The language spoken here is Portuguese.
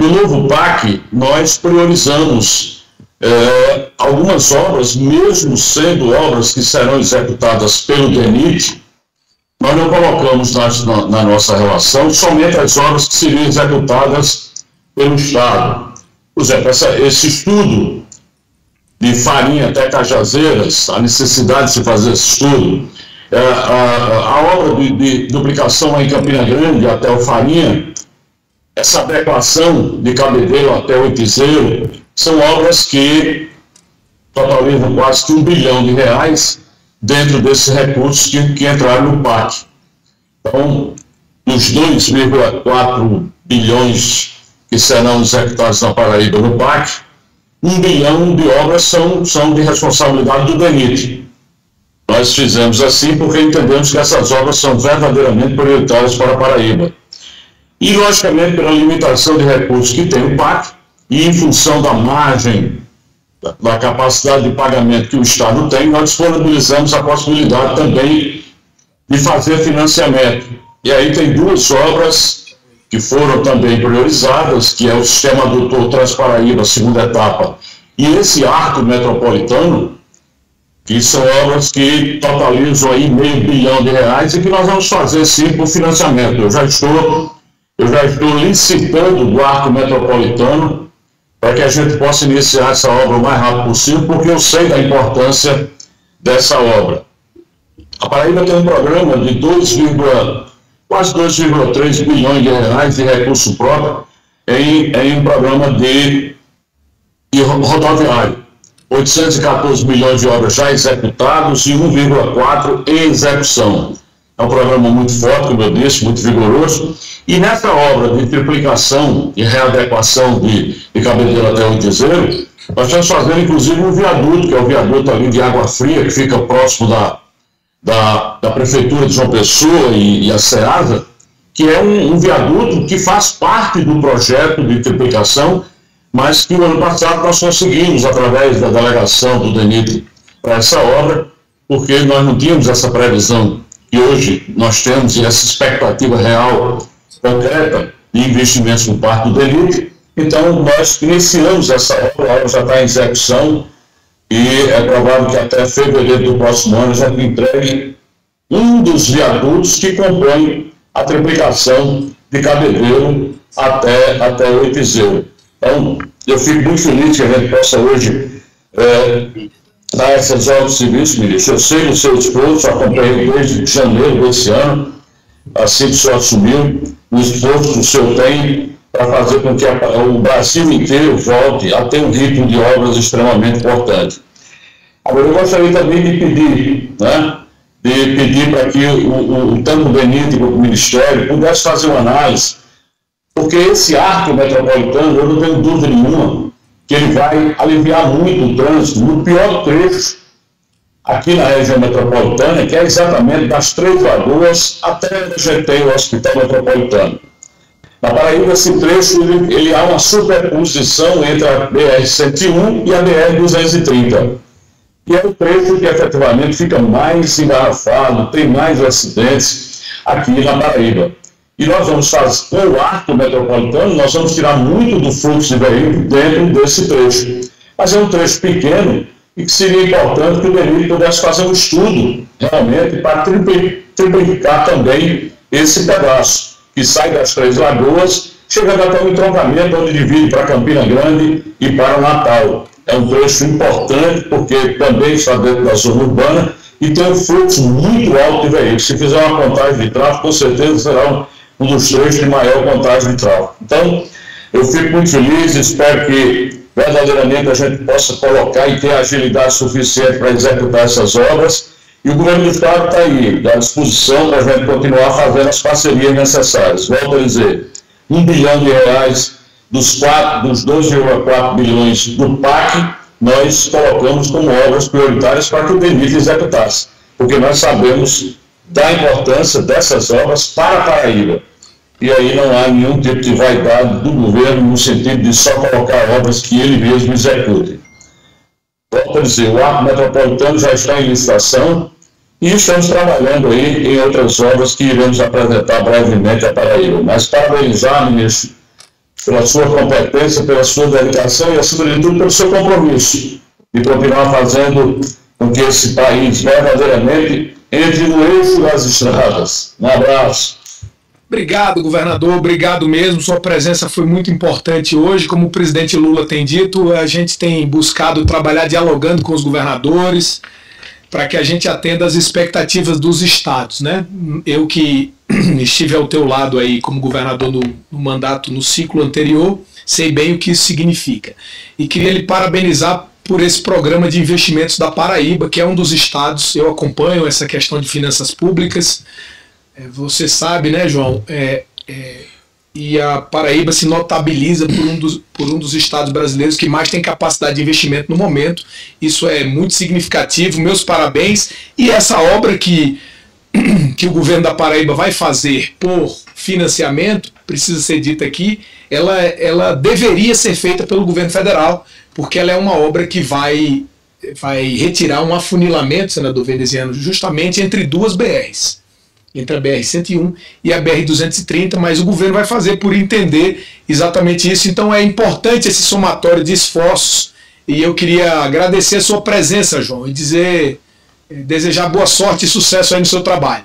No novo PAC, nós priorizamos é, algumas obras, mesmo sendo obras que serão executadas pelo DENIT, nós não colocamos na, na, nossa relação somente as obras que seriam executadas pelo Estado. Por exemplo, essa, esse estudo de farinha até Cajazeiras, a necessidade de se fazer esse estudo, é, a, a, obra de, de duplicação em Campina Grande até o Farinha, essa adequação de Cabedelo até o Itizeiro, são obras que totalizam quase que um bilhão de reais dentro desses recursos que, que entraram no PAC. Então, dos 2,4 bilhões que serão executados na Paraíba no PAC, um bilhão de obras são, são de responsabilidade do DENIT. Nós fizemos assim porque entendemos que essas obras são verdadeiramente prioritárias para a Paraíba. E, logicamente, pela limitação de recursos que tem o PAC, e em função da margem da capacidade de pagamento que o Estado tem, nós disponibilizamos a possibilidade também de fazer financiamento. E aí tem duas obras que foram também priorizadas, que é o Sistema Adutor Transparaíba, segunda etapa, e esse arco metropolitano, que são obras que totalizam aí meio bilhão de reais e que nós vamos fazer sim por financiamento. Eu já estou, eu já estou licitando o arco metropolitano para que a gente possa iniciar essa obra o mais rápido possível, porque eu sei da importância dessa obra. A Paraíba tem um programa de 2, quase 2,3 bilhões de reais de recurso próprio em, em um programa de, de rodoviário. 814 milhões de obras já executados e 1,4 em execução. É um programa muito forte, como eu disse, muito vigoroso. E nessa obra de triplicação e readequação de, de Cabedelo até o nós estamos fazendo inclusive um viaduto, que é o viaduto ali de Água Fria, que fica próximo da, da, da Prefeitura de João Pessoa e, e a SEASA, que é um, um, viaduto que faz parte do projeto de triplicação, mas que no ano passado nós conseguimos, através da delegação do DENIT, para essa obra, porque nós não tínhamos essa previsão e hoje nós temos essa expectativa real, concreta, de investimentos por parte do DENIT. Então, nós iniciamos essa obra, a obra já está em execução e é provável que até fevereiro do próximo ano já entregue um dos viadutos que compõe a triplicação de Cabedelo até, até o Epizeiro. Então, eu fico muito feliz que a gente possa hoje é, dar essas obras civis, ministro. Eu sei do seu esforço, acompanhei desde janeiro desse ano, assim que o senhor assumiu, o esforço que o senhor tem para fazer com que a, o Brasil inteiro volte a ter um ritmo de obras extremamente importante. Agora, eu gostaria também de pedir, né, de pedir para que o, o, o tanto o Benito o Ministério pudesse fazer uma análise, porque esse arco metropolitano, eu não tenho dúvida nenhuma, que ele vai aliviar muito o trânsito no pior trecho aqui na região metropolitana, que é exatamente das Três Lagoas até tem o Hospital Metropolitano. Na Paraíba, esse trecho ele, ele há uma superposição entre a BR-101 e a BR-230. E é o trecho que efetivamente fica mais engarrafado, tem mais acidentes aqui na Paraíba. E nós vamos fazer, com o arco metropolitano, nós vamos tirar muito do fluxo de veículos dentro desse trecho. Mas é um trecho pequeno e que seria importante que o DENIT pudesse fazer um estudo, realmente, para triplicar também esse pedaço, que sai das Três Lagoas, chegando até o entroncamento, onde divide para Campina Grande e para Natal. É um trecho importante, porque também está dentro da zona urbana e tem um fluxo muito alto de veículos. Se fizer uma contagem de tráfego, com certeza será um dos três de maior contagem de tráfego. Então, eu fico muito feliz, espero que verdadeiramente a gente possa colocar e ter agilidade suficiente para executar essas obras. E o governo do Estado está aí, à disposição para a gente continuar fazendo as parcerias necessárias. Volto a dizer, um bilhão de reais dos, dos 2,4 bilhões do PAC, nós colocamos como obras prioritárias para que o DENIT executasse, porque nós sabemos da importância dessas obras para a Paraíba e aí não há nenhum tipo de vaidade do governo no sentido de só colocar obras que ele mesmo execute. Volto a dizer, o arco metropolitano já está em licitação e estamos trabalhando aí em outras obras que iremos apresentar brevemente à Paraíba. Mas parabenizar, ministro, pela sua competência, pela sua dedicação e, acima de tudo, pelo seu compromisso de continuar fazendo com que esse país verdadeiramente entre no eixo das estradas. Um abraço. Obrigado, governador. Obrigado mesmo. Sua presença foi muito importante hoje. Como o presidente Lula tem dito, a gente tem buscado trabalhar dialogando com os governadores para que a gente atenda às expectativas dos estados, né? Eu que estive ao teu lado aí como governador no, no mandato no ciclo anterior, sei bem o que isso significa. E queria lhe parabenizar por esse programa de investimentos da Paraíba, que é um dos estados, eu acompanho essa questão de finanças públicas, você sabe, né, João? É, é, e a Paraíba se notabiliza por um, dos, por um dos estados brasileiros que mais tem capacidade de investimento no momento. Isso é muito significativo. Meus parabéns. E essa obra que, que o governo da Paraíba vai fazer por financiamento, precisa ser dita aqui, ela, ela deveria ser feita pelo governo federal, porque ela é uma obra que vai, vai retirar um afunilamento, senador veneziano, justamente entre duas BRs entre a BR-101 e a BR-230, mas o governo vai fazer por entender exatamente isso. Então é importante esse somatório de esforços e eu queria agradecer a sua presença, João, e dizer, eh, desejar boa sorte e sucesso aí no seu trabalho.